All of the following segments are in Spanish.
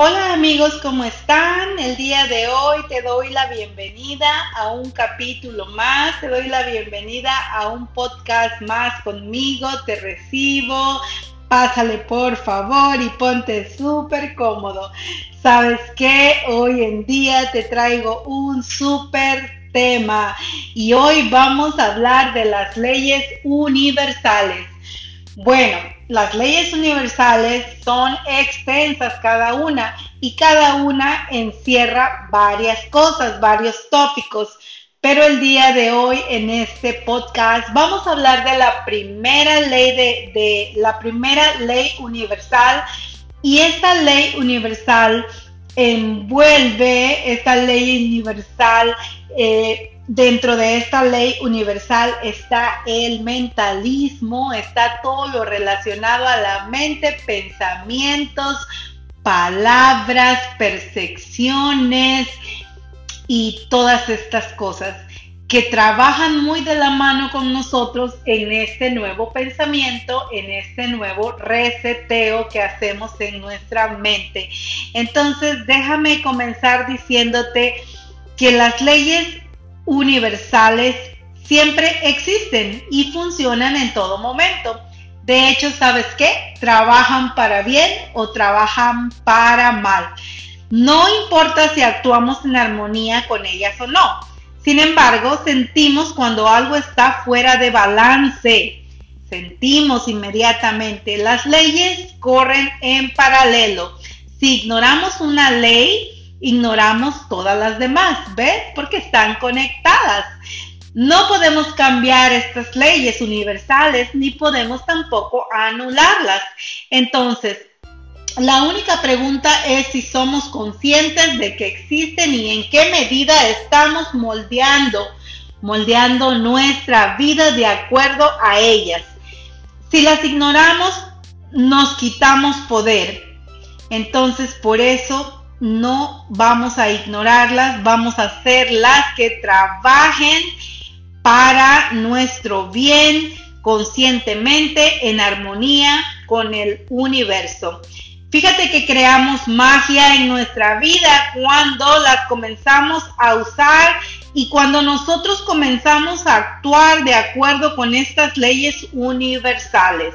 Hola amigos, ¿cómo están? El día de hoy te doy la bienvenida a un capítulo más, te doy la bienvenida a un podcast más conmigo, te recibo, pásale por favor y ponte súper cómodo. ¿Sabes qué? Hoy en día te traigo un súper tema y hoy vamos a hablar de las leyes universales. Bueno, las leyes universales son extensas cada una y cada una encierra varias cosas, varios tópicos. Pero el día de hoy en este podcast vamos a hablar de la primera ley de, la primera ley universal y esta ley universal envuelve esta ley universal eh, Dentro de esta ley universal está el mentalismo, está todo lo relacionado a la mente, pensamientos, palabras, percepciones y todas estas cosas que trabajan muy de la mano con nosotros en este nuevo pensamiento, en este nuevo reseteo que hacemos en nuestra mente. Entonces, déjame comenzar diciéndote que las leyes universales siempre existen y funcionan en todo momento. De hecho, ¿sabes qué? Trabajan para bien o trabajan para mal. No importa si actuamos en armonía con ellas o no. Sin embargo, sentimos cuando algo está fuera de balance. Sentimos inmediatamente. Las leyes corren en paralelo. Si ignoramos una ley, ignoramos todas las demás, ¿ves? Porque están conectadas. No podemos cambiar estas leyes universales ni podemos tampoco anularlas. Entonces, la única pregunta es si somos conscientes de que existen y en qué medida estamos moldeando, moldeando nuestra vida de acuerdo a ellas. Si las ignoramos, nos quitamos poder. Entonces, por eso no vamos a ignorarlas, vamos a hacer las que trabajen para nuestro bien conscientemente en armonía con el universo. Fíjate que creamos magia en nuestra vida cuando las comenzamos a usar y cuando nosotros comenzamos a actuar de acuerdo con estas leyes universales.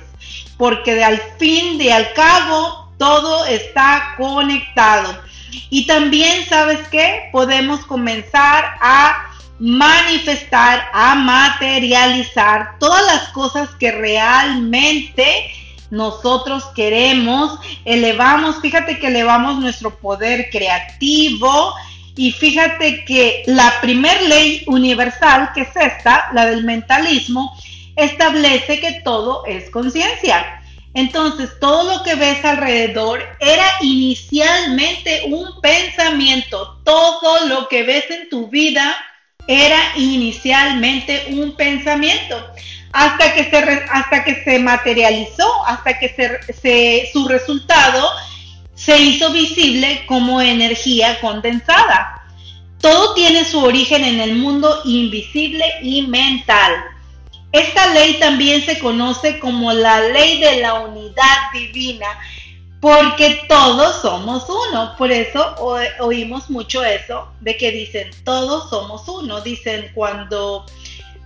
Porque de al fin, de al cabo, todo está conectado. Y también, ¿sabes qué? Podemos comenzar a manifestar, a materializar todas las cosas que realmente nosotros queremos, elevamos, fíjate que elevamos nuestro poder creativo y fíjate que la primer ley universal, que es esta, la del mentalismo, establece que todo es conciencia. Entonces, todo lo que ves alrededor era inicialmente un pensamiento. Todo lo que ves en tu vida era inicialmente un pensamiento. Hasta que se, hasta que se materializó, hasta que su resultado se hizo visible como energía condensada. Todo tiene su origen en el mundo invisible y mental. Esta ley también se conoce como la ley de la unidad divina, porque todos somos uno. Por eso oímos mucho eso de que dicen, todos somos uno. Dicen cuando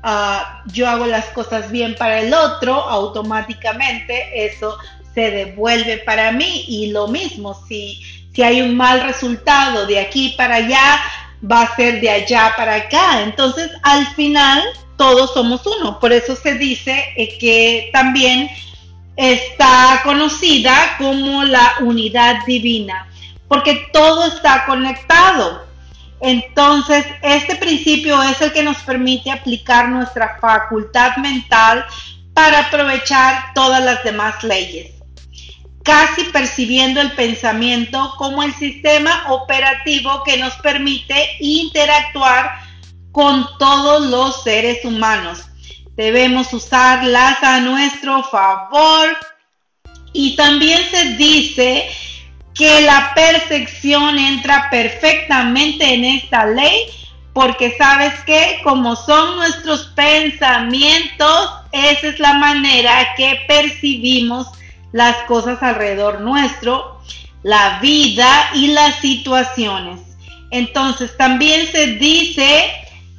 ah, yo hago las cosas bien para el otro, automáticamente eso se devuelve para mí. Y lo mismo, si, si hay un mal resultado de aquí para allá, va a ser de allá para acá. Entonces, al final todos somos uno. Por eso se dice eh, que también está conocida como la unidad divina, porque todo está conectado. Entonces, este principio es el que nos permite aplicar nuestra facultad mental para aprovechar todas las demás leyes, casi percibiendo el pensamiento como el sistema operativo que nos permite interactuar con todos los seres humanos. Debemos usarlas a nuestro favor. Y también se dice que la percepción entra perfectamente en esta ley porque sabes que como son nuestros pensamientos, esa es la manera que percibimos las cosas alrededor nuestro la vida y las situaciones. Entonces también se dice,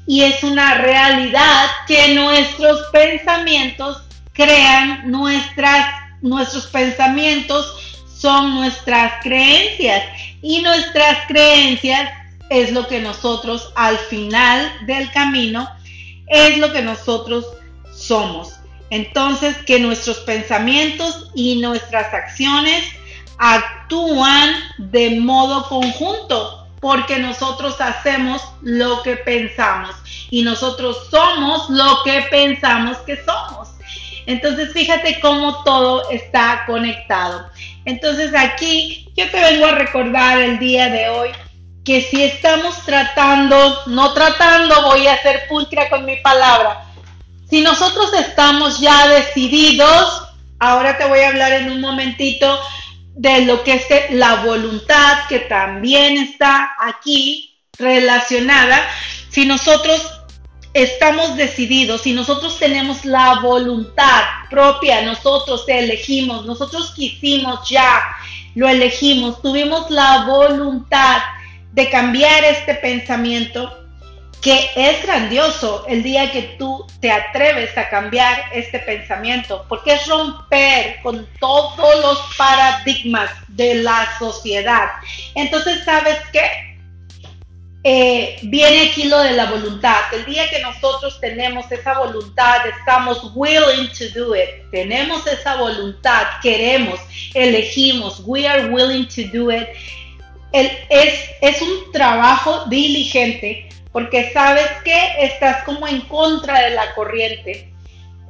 y es una realidad, que nuestros pensamientos crean nuestras, nuestros pensamientos son nuestras creencias y nuestras creencias es lo que nosotros al final del camino es lo que nosotros somos. Entonces, que nuestros pensamientos y nuestras acciones actúan de modo conjunto, porque nosotros hacemos lo que pensamos y nosotros somos lo que pensamos que somos. Entonces, fíjate cómo todo está conectado. Entonces, aquí yo te vengo a recordar el día de hoy que si estamos tratando, no tratando, voy a ser pulcra con mi palabra, si nosotros estamos ya decididos, ahora te voy a hablar en un momentito de lo que es la voluntad, que también está aquí relacionada. Si nosotros estamos decididos, si nosotros tenemos la voluntad propia, nosotros elegimos, nosotros quisimos ya, lo elegimos, tuvimos la voluntad de cambiar este pensamiento, que es grandioso el día que tú te atreves a cambiar este pensamiento, porque es romper con todos los paradigmas de la sociedad. Entonces, ¿sabes qué? Eh, viene aquí lo de la voluntad. El día que nosotros tenemos esa voluntad, estamos willing to do it. Tenemos esa voluntad, queremos, elegimos, we are willing to do it. Es, es un trabajo diligente porque sabes que estás como en contra de la corriente.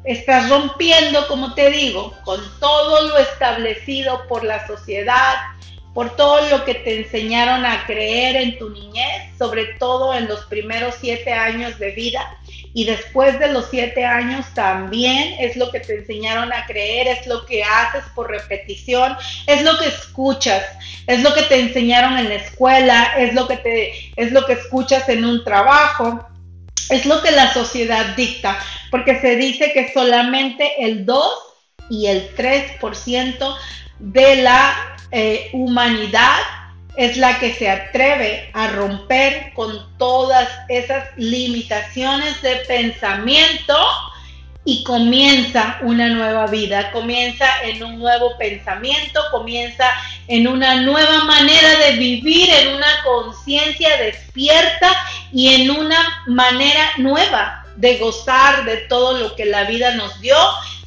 Estás rompiendo, como te digo, con todo lo establecido por la sociedad, por todo lo que te enseñaron a creer en tu niñez, sobre todo en los primeros siete años de vida. Y después de los siete años también es lo que te enseñaron a creer, es lo que haces por repetición, es lo que escuchas, es lo que te enseñaron en la escuela, es lo que te es lo que escuchas en un trabajo, es lo que la sociedad dicta, porque se dice que solamente el 2 y el 3% de la eh, humanidad es la que se atreve a romper con todas esas limitaciones de pensamiento y comienza una nueva vida, comienza en un nuevo pensamiento, comienza en una nueva manera de vivir, en una conciencia despierta y en una manera nueva de gozar de todo lo que la vida nos dio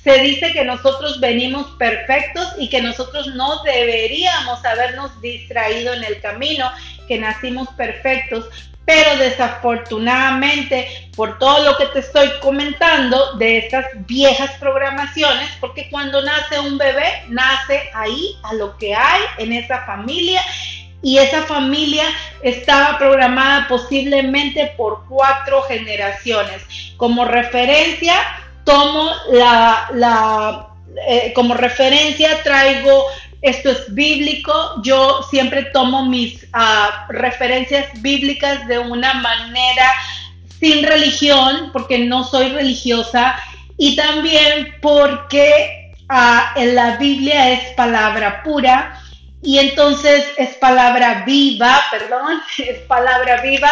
se dice que nosotros venimos perfectos y que nosotros no deberíamos habernos distraído en el camino, que nacimos perfectos, pero desafortunadamente por todo lo que te estoy comentando de estas viejas programaciones, porque cuando nace un bebé, nace ahí a lo que hay en esa familia y esa familia estaba programada posiblemente por cuatro generaciones. Como referencia, tomo la, eh, como referencia, traigo, esto es bíblico, yo siempre tomo mis ah, referencias bíblicas de una manera sin religión, porque no soy religiosa, y también porque ah, en la Biblia es palabra pura, y entonces es palabra viva, perdón, es palabra viva,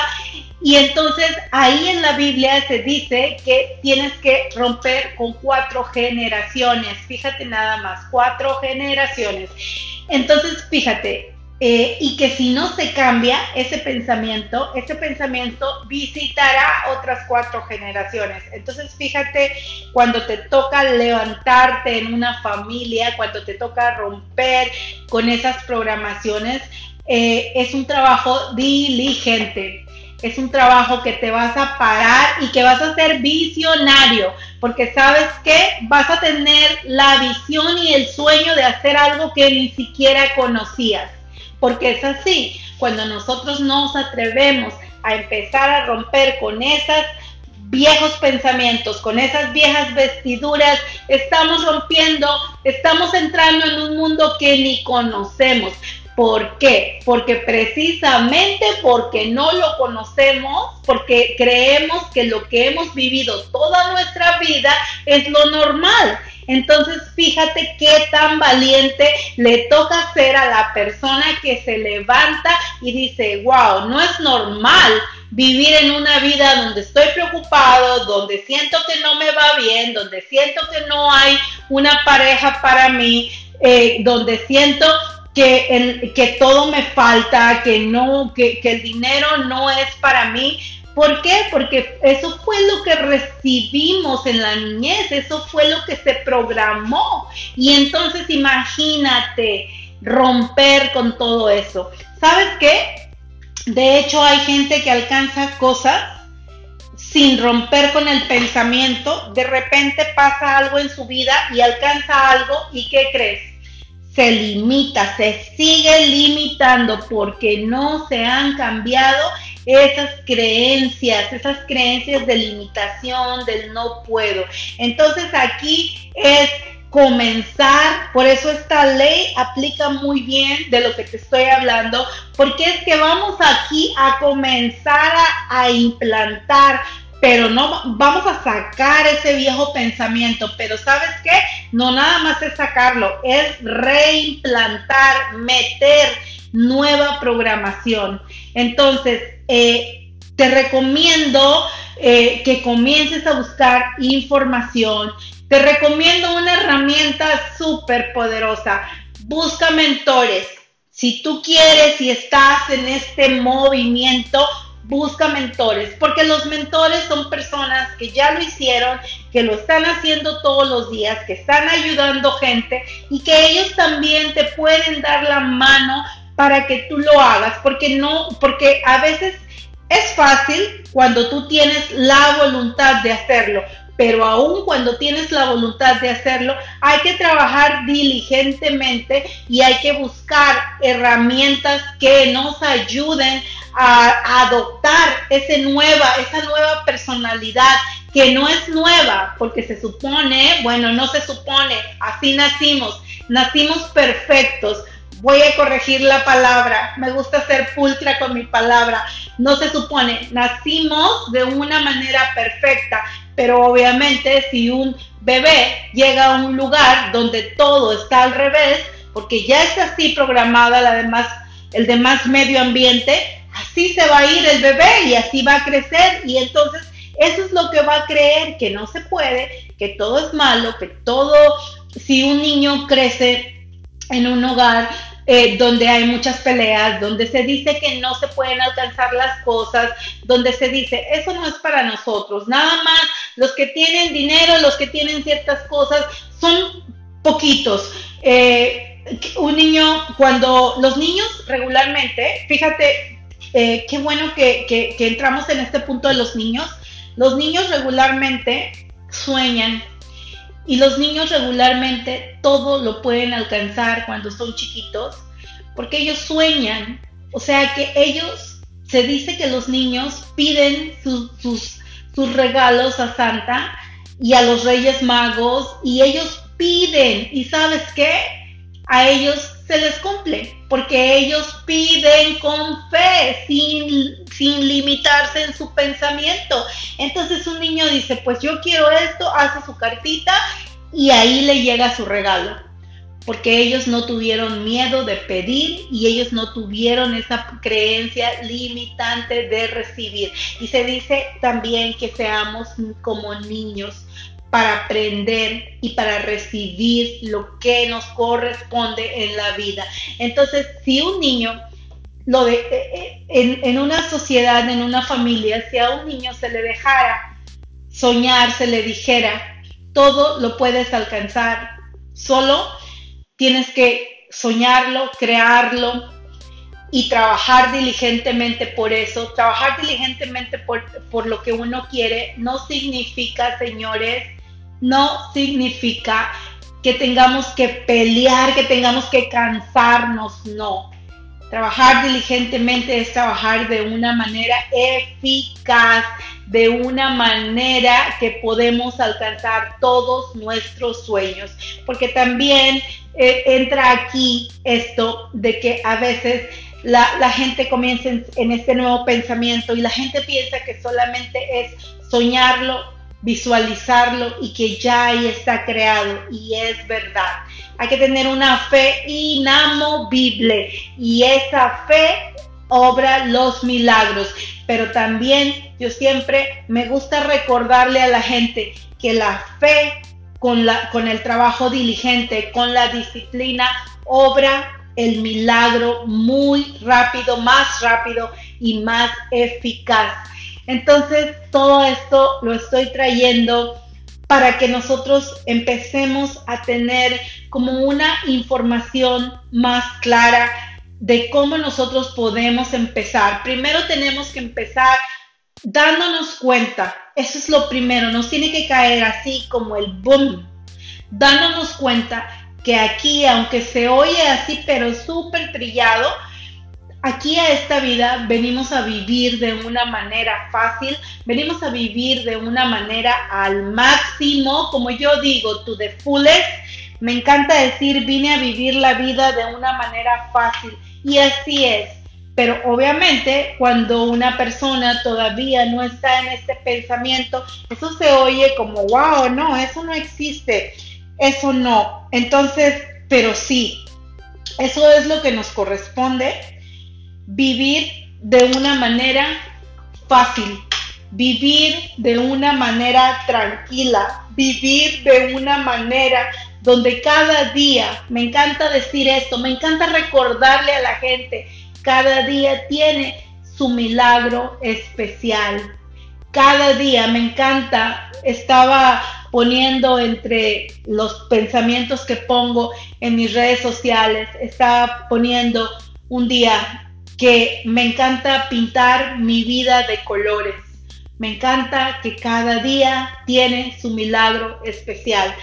y entonces ahí en la Biblia se dice que tienes que romper con cuatro generaciones. Fíjate nada más, cuatro generaciones. Entonces, fíjate, eh, y que si no se cambia ese pensamiento, ese pensamiento visitará otras cuatro generaciones. Entonces, fíjate, cuando te toca levantarte en una familia, cuando te toca romper con esas programaciones, eh, es un trabajo diligente es un trabajo que te vas a parar y que vas a ser visionario, porque sabes que vas a tener la visión y el sueño de hacer algo que ni siquiera conocías, porque es así, cuando nosotros nos atrevemos a empezar a romper con esos viejos pensamientos, con esas viejas vestiduras, estamos rompiendo, estamos entrando en un mundo que ni conocemos, ¿Por qué? Porque precisamente porque no lo conocemos, porque creemos que lo que hemos vivido toda nuestra vida es lo normal. Entonces, fíjate qué tan valiente le toca ser a la persona que se levanta y dice, wow, no es normal vivir en una vida donde estoy preocupado, donde siento que no me va bien, donde siento que no hay una pareja para mí, eh, donde siento que, que todo me falta, que no, que, que el dinero no es para mí. ¿Por qué? Porque eso fue lo que recibimos en la niñez, eso fue lo que se programó. Y entonces imagínate romper con todo eso. ¿Sabes qué? De hecho hay gente que alcanza cosas sin romper con el pensamiento. De repente pasa algo en su vida y alcanza algo y ¿qué crees? Se limita, se sigue limitando porque no se han cambiado esas creencias, esas creencias de limitación, del no puedo. Entonces aquí es comenzar, por eso esta ley aplica muy bien de lo que te estoy hablando, porque es que vamos aquí a comenzar a, a implantar pero no vamos a sacar ese viejo pensamiento, pero ¿sabes qué? No nada más es sacarlo, es reimplantar, meter nueva programación. Entonces, eh, te recomiendo eh, que comiences a buscar información. Te recomiendo una herramienta súper poderosa. Busca mentores. Si tú quieres y estás en este movimiento, busca mentores, porque los mentores son personas que ya lo hicieron, que lo están haciendo todos los días, que están ayudando gente y que ellos también te pueden dar la mano para que tú lo hagas, porque no, porque a veces es fácil cuando tú tienes la voluntad de hacerlo, pero aún cuando tienes la voluntad de hacerlo, hay que trabajar diligentemente y hay que buscar herramientas que nos ayuden a, adoptar ese nueva, esa nueva personalidad que no es nueva, porque se supone, bueno, no se supone, así nacimos, nacimos perfectos, voy a corregir la palabra, me gusta ser pulcra con mi palabra, no se supone, nacimos de una manera perfecta, pero obviamente si un bebé llega a un lugar donde todo está al revés, porque ya está así programada la demás, el demás medio ambiente, así se va a ir el bebé y así va a crecer y entonces eso es lo que va a creer que no se puede, que todo es malo, que todo, si un niño crece en un hogar eh, donde hay muchas peleas, donde se dice que no se pueden alcanzar las cosas, donde se dice, eso no es para nosotros, nada más los que tienen dinero, los que tienen ciertas cosas, son poquitos. Eh, un niño, cuando los niños regularmente, fíjate, eh, qué bueno que, entramos en este punto de los niños, los niños regularmente sueñan y los niños regularmente todo lo pueden alcanzar cuando son chiquitos, porque ellos sueñan. O sea que ellos, se dice que los niños piden sus, sus regalos a Santa y a los Reyes Magos y ellos piden. ¿Y sabes qué? A ellos se les cumple, porque ellos piden con fe, sin, sin limitarse en su pensamiento. Entonces un niño dice, pues yo quiero esto, hace su cartita y ahí le llega su regalo, porque ellos no tuvieron miedo de pedir y ellos no tuvieron esa creencia limitante de recibir. Y se dice también que seamos como niños para aprender y para recibir lo que nos corresponde en la vida. Entonces, si un niño lo de, eh, eh, en, una sociedad, en una familia, si a un niño se le dejara soñar, se le dijera, todo lo puedes alcanzar, solo tienes que soñarlo, crearlo y trabajar diligentemente por eso. Trabajar diligentemente por, por lo que uno quiere no significa, señores, no significa que tengamos que pelear, que tengamos que cansarnos, no. Trabajar diligentemente es trabajar de una manera eficaz, de una manera que podemos alcanzar todos nuestros sueños. Porque también eh, entra aquí esto de que a veces la, gente comienza en, este nuevo pensamiento y la gente piensa que solamente es soñarlo, visualizarlo y que ya ahí está creado. Y es verdad. Hay que tener una fe inamovible y esa fe obra los milagros. Pero también yo siempre me gusta recordarle a la gente que la fe con, la, con el trabajo diligente, con la disciplina, obra el milagro muy rápido, más rápido y más eficaz. Entonces, todo esto lo estoy trayendo para que nosotros empecemos a tener como una información más clara de cómo nosotros podemos empezar. Primero tenemos que empezar dándonos cuenta, eso es lo primero, nos tiene que caer así como el boom, dándonos cuenta que aquí, aunque se oye así, pero súper trillado, aquí a esta vida venimos a vivir de una manera fácil, venimos a vivir de una manera al máximo, como yo digo, to the fullest. Me encanta decir, vine a vivir la vida de una manera fácil y así es. Pero obviamente cuando una persona todavía no está en este pensamiento, eso se oye como, wow, no, eso no existe eso no. Entonces, pero sí, eso es lo que nos corresponde, vivir de una manera fácil, vivir de una manera tranquila, vivir de una manera donde cada día, me encanta decir esto, me encanta recordarle a la gente, cada día tiene su milagro especial. Cada día, me encanta, estaba poniendo entre los pensamientos que pongo en mis redes sociales, está poniendo un día que me encanta pintar mi vida de colores. Me encanta que cada día tiene su milagro especial.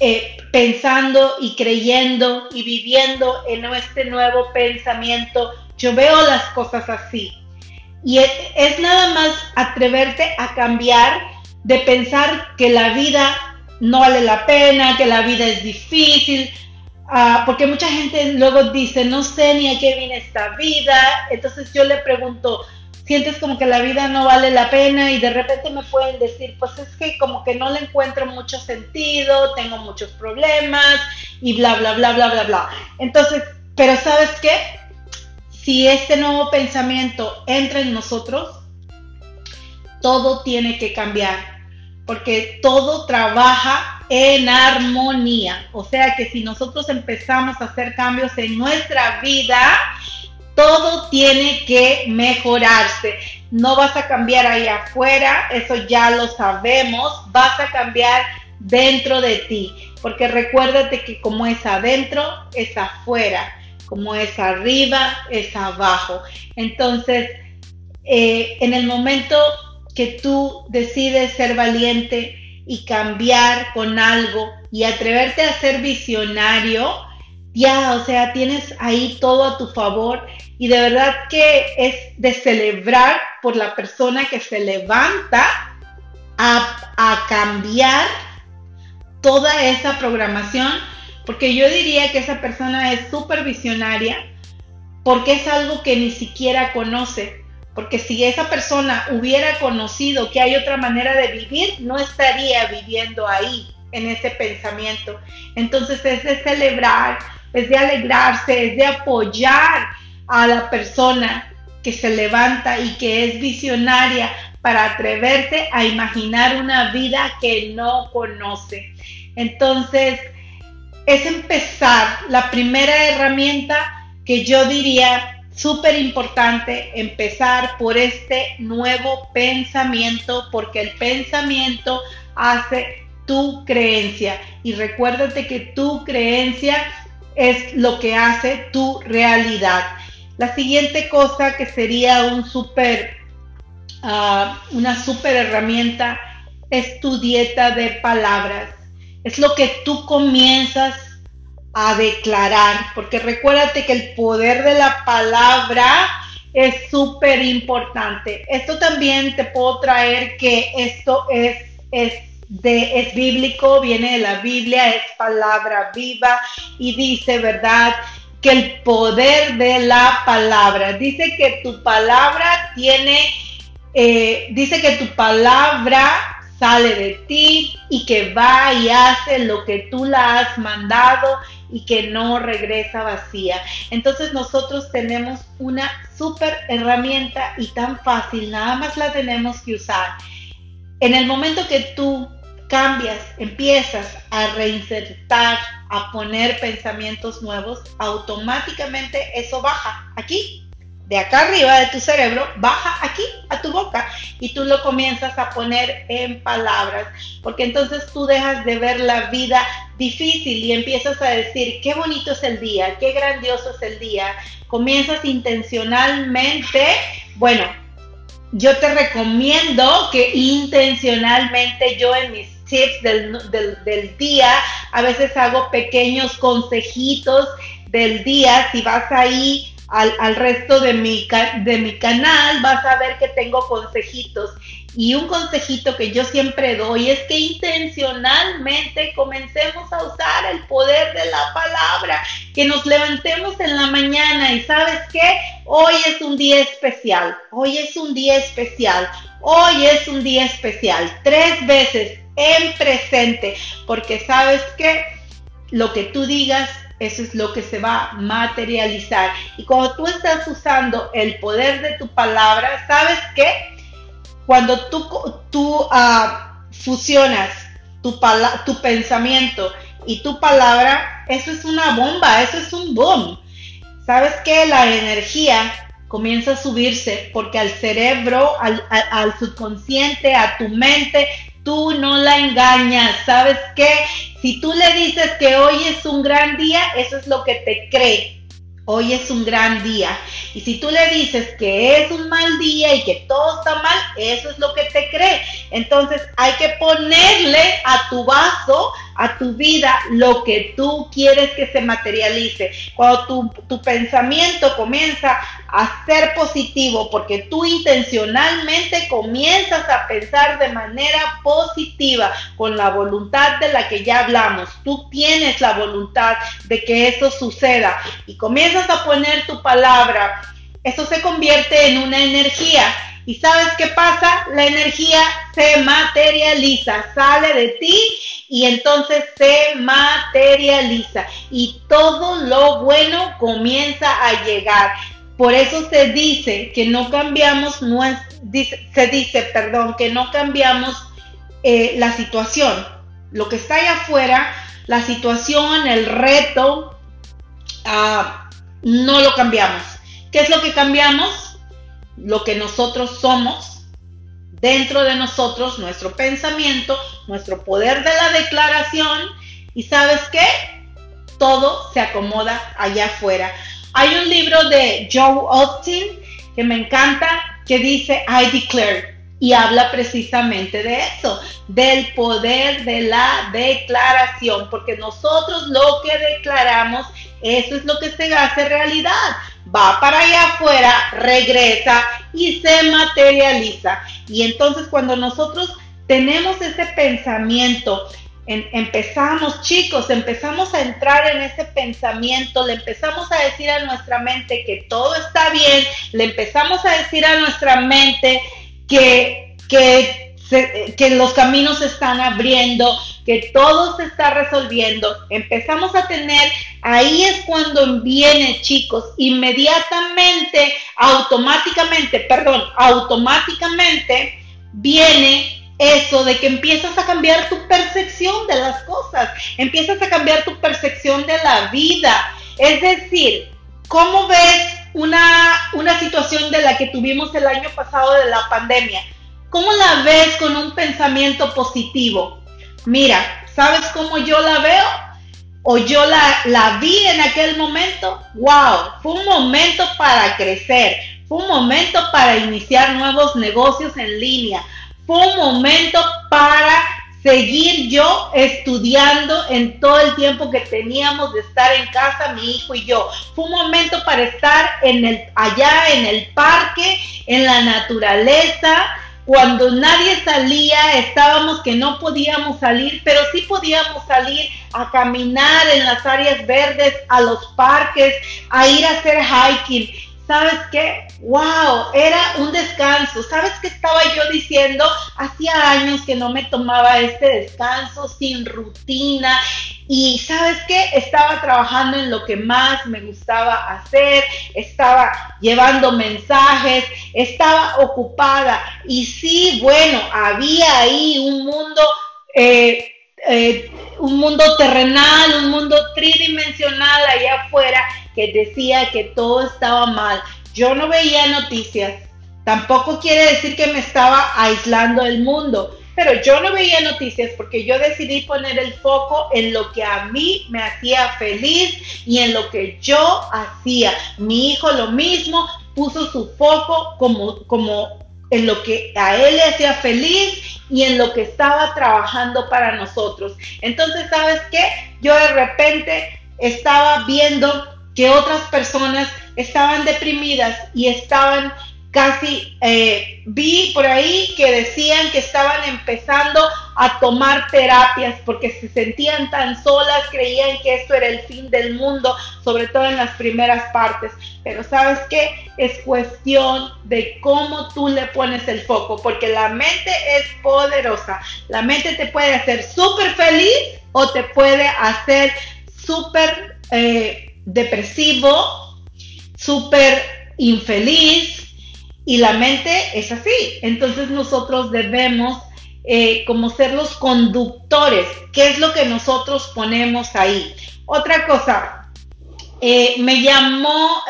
Eh, pensando y creyendo y viviendo en este nuevo pensamiento, yo veo las cosas así. Y es nada más atreverte a cambiar de pensar que la vida no vale la pena, que la vida es difícil, ah, porque mucha gente luego dice, no sé ni a qué viene esta vida, entonces yo le pregunto, sientes como que la vida no vale la pena y de repente me pueden decir, pues es que como que no le encuentro mucho sentido, tengo muchos problemas y bla, bla, bla, bla, bla, bla. Entonces, pero ¿sabes qué? Si este nuevo pensamiento entra en nosotros, todo tiene que cambiar porque todo trabaja en armonía. O sea que si nosotros empezamos a hacer cambios en nuestra vida, todo tiene que mejorarse. No vas a cambiar ahí afuera, eso ya lo sabemos, vas a cambiar dentro de ti. Porque recuérdate que como es adentro, es afuera. Como es arriba, es abajo. Entonces, eh, en el momento que tú decides ser valiente y cambiar con algo y atreverte a ser visionario, ya, o sea, tienes ahí todo a tu favor. Y de verdad que es de celebrar por la persona que se levanta a, a cambiar toda esa programación, porque yo diría que esa persona es súper visionaria porque es algo que ni siquiera conoce, porque si esa persona hubiera conocido que hay otra manera de vivir, no estaría viviendo ahí, en ese pensamiento. Entonces es de celebrar, es de alegrarse, es de apoyar a la persona que se levanta y que es visionaria para atreverse a imaginar una vida que no conoce. Entonces, es empezar la primera herramienta que yo diría súper importante empezar por este nuevo pensamiento, porque el pensamiento hace tu creencia. Y recuérdate que tu creencia es lo que hace tu realidad. La siguiente cosa que sería un super, ah, una super herramienta es tu dieta de palabras. Es lo que tú comienzas a declarar, porque recuérdate que el poder de la palabra es súper importante. Esto también te puedo traer que esto es, es, de, es bíblico, viene de la Biblia, es palabra viva y dice, ¿verdad? Que el poder de la palabra, dice que tu palabra tiene, eh, dice que tu palabra sale de ti y que va y hace lo que tú la has mandado y que no regresa vacía. Entonces nosotros tenemos una súper herramienta y tan fácil, nada más la tenemos que usar. En el momento que tú cambias, empiezas a reinsertar, a poner pensamientos nuevos, automáticamente eso baja aquí de acá arriba de tu cerebro baja aquí a tu boca y tú lo comienzas a poner en palabras, porque entonces tú dejas de ver la vida difícil y empiezas a decir, qué bonito es el día, qué grandioso es el día. Comienzas intencionalmente, bueno, yo te recomiendo que intencionalmente yo en mis tips del, del día, a veces hago pequeños consejitos del día, si vas ahí al, resto de mi, de mi canal, vas a ver que tengo consejitos. Y un consejito que yo siempre doy es que intencionalmente comencemos a usar el poder de la palabra, que nos levantemos en la mañana y sabes qué, hoy es un día especial, hoy es un día especial, hoy es un día especial, tres veces en presente, porque sabes que lo que tú digas eso es lo que se va a materializar. Y cuando tú estás usando el poder de tu palabra, ¿sabes qué? Cuando tú, tú ah, fusionas tu, tu pensamiento y tu palabra, eso es una bomba, eso es un boom. ¿Sabes qué? La energía comienza a subirse porque al cerebro, al, al subconsciente, a tu mente, tú no la engañas. ¿Sabes qué? Si tú le dices que hoy es un gran día, eso es lo que te cree. Hoy es un gran día. Y si tú le dices que es un mal día y que todo está mal, eso es lo que te cree. Entonces hay que ponerle a tu vaso, a tu vida, lo que tú quieres que se materialice. Cuando tu, tu pensamiento comienza a ser positivo, porque tú intencionalmente comienzas a pensar de manera positiva, con la voluntad de la que ya hablamos. Tú tienes la voluntad de que eso suceda y comienzas a poner tu palabra. Eso se convierte en una energía. ¿Y sabes qué pasa? La energía se materializa, sale de ti y entonces se materializa y todo lo bueno comienza a llegar. Por eso se dice que no cambiamos, se dice, perdón, que no cambiamos eh, la situación. Lo que está allá afuera, la situación, el reto, ah, no lo cambiamos. ¿Qué es lo que cambiamos? Lo que nosotros somos, dentro de nosotros, nuestro pensamiento, nuestro poder de la declaración. ¿Y sabes qué? Todo se acomoda allá afuera. Hay un libro de Joe Austin que me encanta que dice I declare y habla precisamente de eso, del poder de la declaración, porque nosotros lo que declaramos, eso es lo que se hace realidad. Va para allá afuera, regresa y se materializa. Y entonces cuando nosotros tenemos ese pensamiento empezamos, chicos, empezamos a entrar en ese pensamiento, le empezamos a decir a nuestra mente que todo está bien, le empezamos a decir a nuestra mente que, que, que los caminos se están abriendo, que todo se está resolviendo. Empezamos a tener, ahí es cuando viene, chicos, inmediatamente, automáticamente, perdón, automáticamente viene eso de que empiezas a cambiar tu percepción de las cosas, empiezas a cambiar tu percepción de la vida. Es decir, ¿cómo ves una, una situación de la que tuvimos el año pasado de la pandemia? ¿Cómo la ves con un pensamiento positivo? Mira, ¿sabes cómo yo la veo? O yo la, la vi en aquel momento. ¡Wow! Fue un momento para crecer. Fue un momento para iniciar nuevos negocios en línea fue un momento para seguir yo estudiando en todo el tiempo que teníamos de estar en casa, mi hijo y yo. Fue un momento para estar en el, allá en el parque, en la naturaleza, cuando nadie salía, estábamos que no podíamos salir, pero sí podíamos salir a caminar en las áreas verdes, a los parques, a ir a hacer hiking. ¿Sabes qué? ¡Wow! Era un descanso. ¿Sabes qué estaba yo diciendo? Hacía años que no me tomaba este descanso sin rutina. Y ¿sabes qué? Estaba trabajando en lo que más me gustaba hacer. Estaba llevando mensajes. Estaba ocupada. Y sí, bueno, había ahí un mundo... Eh, eh, un mundo terrenal, un mundo tridimensional allá afuera que decía que todo estaba mal. Yo no veía noticias, tampoco quiere decir que me estaba aislando del mundo, pero yo no veía noticias porque yo decidí poner el foco en lo que a mí me hacía feliz y en lo que yo hacía. Mi hijo lo mismo, puso su foco como, como en lo que a él le hacía feliz y en lo que estaba trabajando para nosotros. Entonces, ¿sabes qué? Yo de repente estaba viendo que otras personas estaban deprimidas y estaban casi, eh, vi por ahí que decían que estaban empezando a tomar terapias porque se sentían tan solas, creían que esto era el fin del mundo, sobre todo en las primeras partes. Pero sabes qué? Es cuestión de cómo tú le pones el foco, porque la mente es poderosa. La mente te puede hacer súper feliz o te puede hacer súper... Eh, depresivo, súper infeliz y la mente es así. Entonces nosotros debemos eh, como ser los conductores, qué es lo que nosotros ponemos ahí. Otra cosa, eh, me llamó,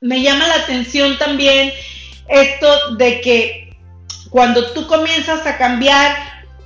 me llama la atención también esto de que cuando tú comienzas a cambiar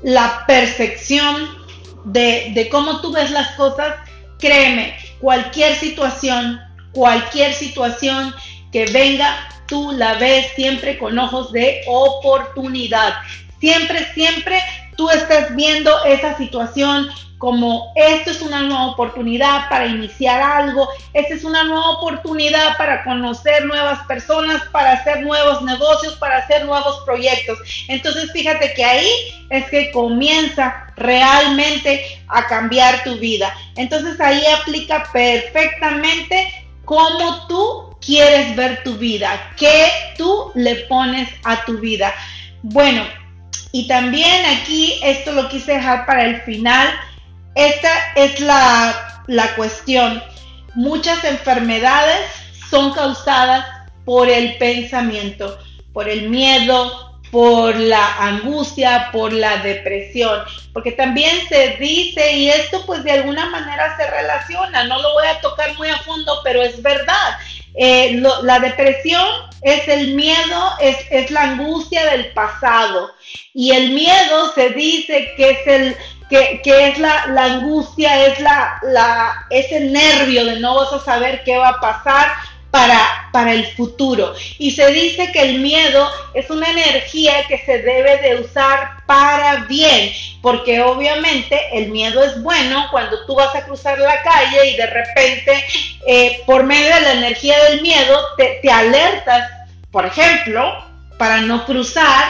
la percepción de cómo tú ves las cosas, créeme, cualquier situación, cualquier situación que venga, tú la ves siempre con ojos de oportunidad. Siempre, siempre tú estás viendo esa situación como esto es una nueva oportunidad para iniciar algo, esta es una nueva oportunidad para conocer nuevas personas, para hacer nuevos negocios, para hacer nuevos proyectos. Entonces fíjate que ahí es que comienza realmente a cambiar tu vida. Entonces ahí aplica perfectamente cómo tú quieres ver tu vida, qué tú le pones a tu vida. Bueno, y también aquí esto lo quise dejar para el final esta es la, cuestión. Muchas enfermedades son causadas por el pensamiento, por el miedo, por la angustia, por la depresión, porque también se dice, y esto pues de alguna manera se relaciona, no lo voy a tocar muy a fondo, pero es verdad, eh, la depresión es el miedo, es, es la angustia del pasado, y el miedo se dice que es el, que, es la, angustia, es, la, ese nervio de no vas a saber qué va a pasar para, para el futuro. Y se dice que el miedo es una energía que se debe de usar para bien, porque obviamente el miedo es bueno cuando tú vas a cruzar la calle y de repente eh, por medio de la energía del miedo te, te alertas, por ejemplo, para no cruzar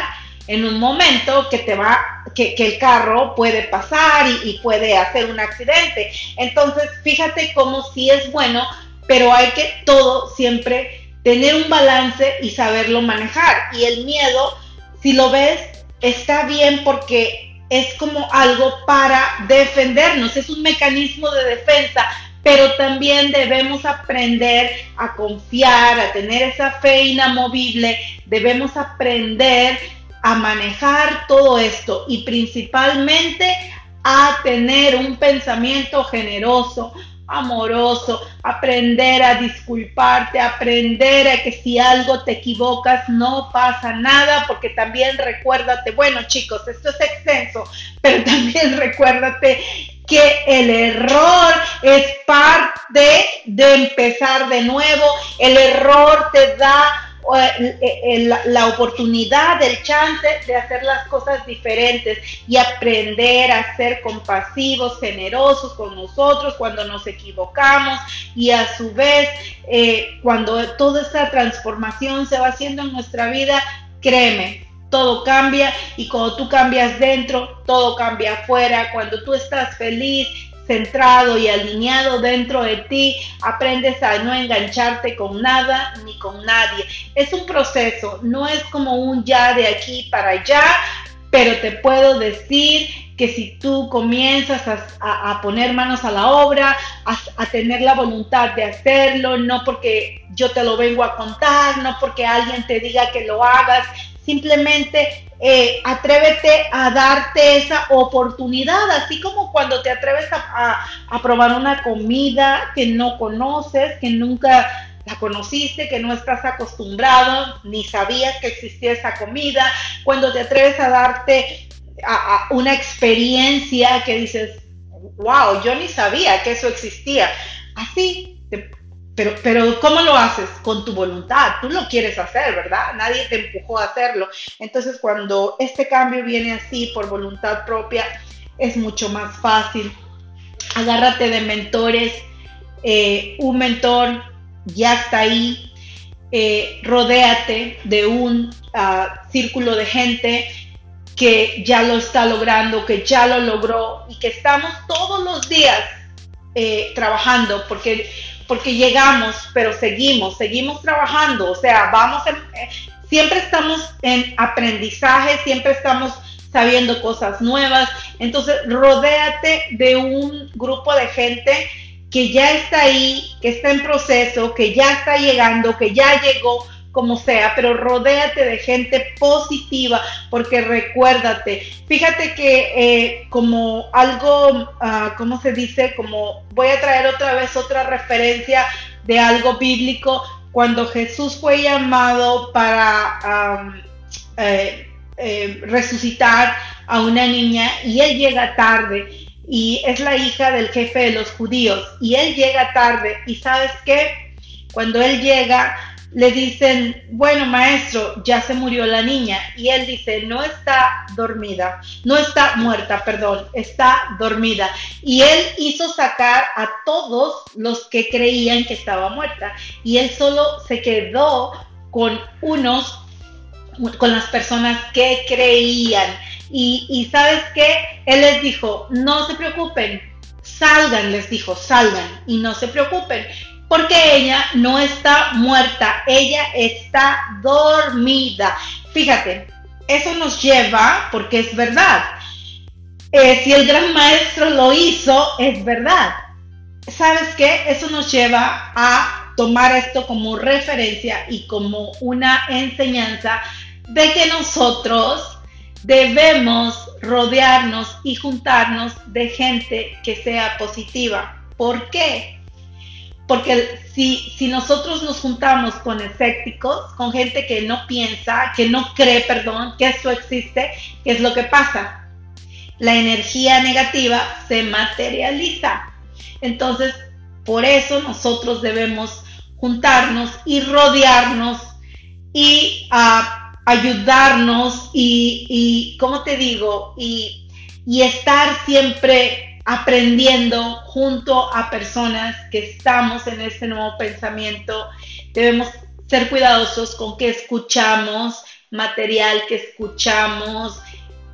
en un momento que te va, que, el carro puede pasar y, puede hacer un accidente. Entonces, fíjate cómo sí es bueno, pero hay que todo siempre tener un balance y saberlo manejar. Y el miedo, si lo ves, está bien porque es como algo para defendernos, es un mecanismo de defensa, pero también debemos aprender a confiar, a tener esa fe inamovible, debemos aprender a manejar todo esto y principalmente a tener un pensamiento generoso, amoroso, aprender a disculparte, aprender a que si algo te equivocas no pasa nada, porque también recuérdate, bueno chicos, esto es extenso, pero también recuérdate que el error es parte de empezar de nuevo, el error te da eh, la oportunidad, el chance de hacer las cosas diferentes y aprender a ser compasivos, generosos con nosotros cuando nos equivocamos y a su vez eh, cuando toda esta transformación se va haciendo en nuestra vida, créeme, todo cambia y cuando tú cambias dentro, todo cambia afuera. Cuando tú estás feliz, centrado y alineado dentro de ti, aprendes a no engancharte con nada ni con nadie. Es un proceso, no es como un ya de aquí para allá, pero te puedo decir que si tú comienzas a, poner manos a la obra, a, tener la voluntad de hacerlo, no porque yo te lo vengo a contar, no porque alguien te diga que lo hagas, simplemente eh, atrévete a darte esa oportunidad, así como cuando te atreves a, probar una comida que no conoces, que nunca la conociste, que no estás acostumbrado, ni sabías que existía esa comida, cuando te atreves a darte a, una experiencia que dices, wow, yo ni sabía que eso existía. Así, pero, pero ¿cómo lo haces? Con tu voluntad, tú lo quieres hacer, ¿verdad? Nadie te empujó a hacerlo. Entonces, cuando este cambio viene así por voluntad propia, es mucho más fácil. Agárrate de mentores. Eh, un mentor ya está ahí. Eh, rodéate de un ah, círculo de gente que ya lo está logrando, que ya lo logró y que estamos todos los días eh, trabajando porque, porque llegamos, pero seguimos, seguimos trabajando, o sea, vamos, eh, siempre estamos en aprendizaje, siempre estamos sabiendo cosas nuevas, entonces rodéate de un grupo de gente que ya está ahí, que está en proceso, que ya está llegando, que ya llegó, como sea, pero rodéate de gente positiva, porque recuérdate, fíjate que eh, como algo, uh, ¿cómo se dice? Como voy a traer otra vez otra referencia de algo bíblico, cuando Jesús fue llamado para eh, eh, resucitar a una niña y él llega tarde y es la hija del jefe de los judíos y él llega tarde y sabes qué, cuando él llega, le dicen, bueno maestro, ya se murió la niña. Y él dice, no está dormida, no está muerta, perdón, está dormida. Y él hizo sacar a todos los que creían que estaba muerta. Y él solo se quedó con unos, con las personas que creían. Y, y sabes qué, él les dijo, no se preocupen, salgan, les dijo, salgan y no se preocupen porque ella no está muerta, ella está dormida. Fíjate, eso nos lleva, porque es verdad, eh, si el gran maestro lo hizo, es verdad. ¿Sabes qué? Eso nos lleva a tomar esto como referencia y como una enseñanza de que nosotros debemos rodearnos y juntarnos de gente que sea positiva. ¿Por qué? Porque si, si nosotros nos juntamos con escépticos, con gente que no piensa, que no cree, perdón, que eso existe, ¿qué es lo que pasa? La energía negativa se materializa. Entonces, por eso nosotros debemos juntarnos y rodearnos y ah, ayudarnos y, y, ¿cómo te digo? Y, y estar siempre aprendiendo junto a personas que estamos en este nuevo pensamiento. Debemos ser cuidadosos con qué escuchamos, material que escuchamos,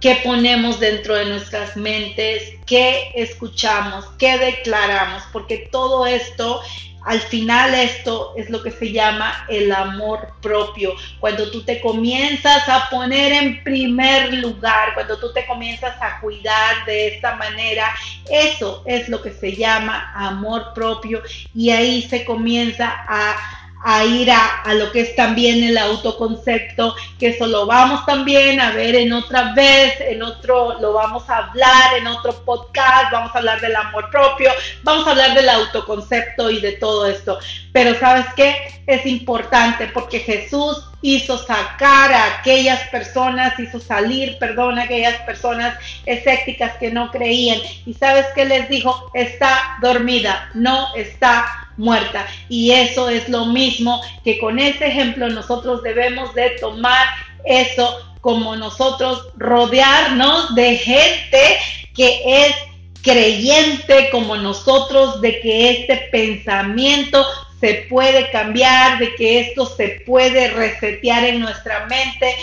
qué ponemos dentro de nuestras mentes, qué escuchamos, qué declaramos, porque todo esto al final esto es lo que se llama el amor propio. Cuando tú te comienzas a poner en primer lugar, cuando tú te comienzas a cuidar de esta manera, eso es lo que se llama amor propio y ahí se comienza a a ir a, lo que es también el autoconcepto, que eso lo vamos también a ver en otra vez, en otro, lo vamos a hablar en otro podcast, vamos a hablar del amor propio, vamos a hablar del autoconcepto y de todo esto. Pero sabes qué? Es importante porque Jesús hizo sacar a aquellas personas, hizo salir, perdón, a aquellas personas escépticas que no creían. Y sabes qué les dijo? Está dormida, no está muerta. Y eso es lo mismo que con ese ejemplo nosotros debemos de tomar eso como nosotros rodearnos de gente que es creyente como nosotros de que este pensamiento se puede cambiar, de que esto se puede resetear en nuestra mente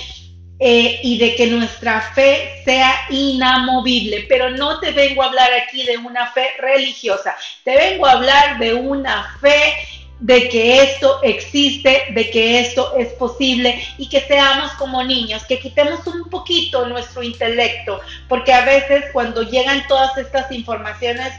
eh, y de que nuestra fe sea inamovible. Pero no te vengo a hablar aquí de una fe religiosa, te vengo a hablar de una fe de que esto existe, de que esto es posible y que seamos como niños, que quitemos un poquito nuestro intelecto, porque a veces cuando llegan todas estas informaciones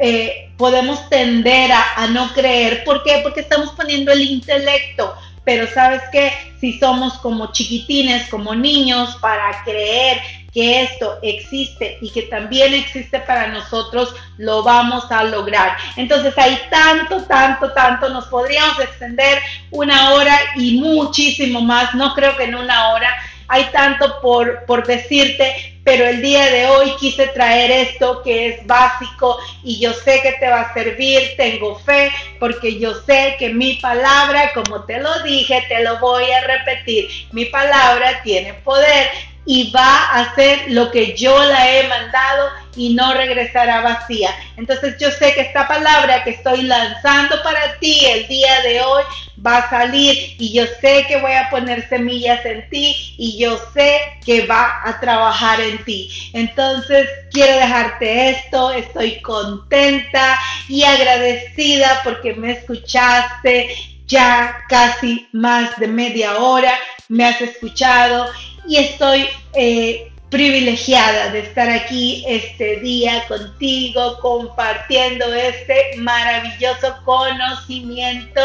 eh, podemos tender a, a no creer. ¿Por qué? Porque estamos poniendo el intelecto. Pero sabes que si somos como chiquitines, como niños, para creer que esto existe y que también existe para nosotros, lo vamos a lograr. Entonces hay tanto, tanto, tanto, nos podríamos extender una hora y muchísimo más, no creo que en una hora, hay tanto por, por decirte, pero el día de hoy quise traer esto que es básico y yo sé que te va a servir, tengo fe, porque yo sé que mi palabra, como te lo dije, te lo voy a repetir, mi palabra tiene poder y va a hacer lo que yo la he mandado y no regresará vacía. Entonces yo sé que esta palabra que estoy lanzando para ti el día de hoy va a salir y yo sé que voy a poner semillas en ti y yo sé que va a trabajar en ti. Entonces quiero dejarte esto, estoy contenta y agradecida porque me escuchaste ya casi más de media hora, me has escuchado y estoy eh, privilegiada de estar aquí este día contigo compartiendo este maravilloso conocimiento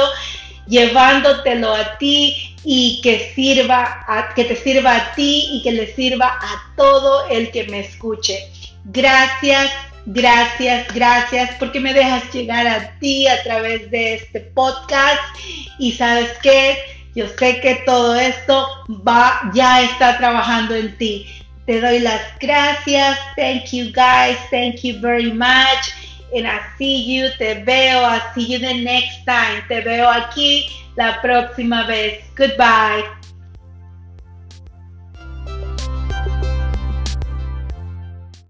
llevándotelo a ti y que sirva que te sirva a ti y que le sirva a todo el que me escuche. Gracias, gracias, gracias porque me dejas llegar a ti a través de este podcast y sabes qué, yo sé que todo esto va, ya está trabajando en ti. Te doy las gracias. Thank you guys. Thank you very much. And I see you. Te veo. I see you the next time. Te veo aquí la próxima vez. Goodbye.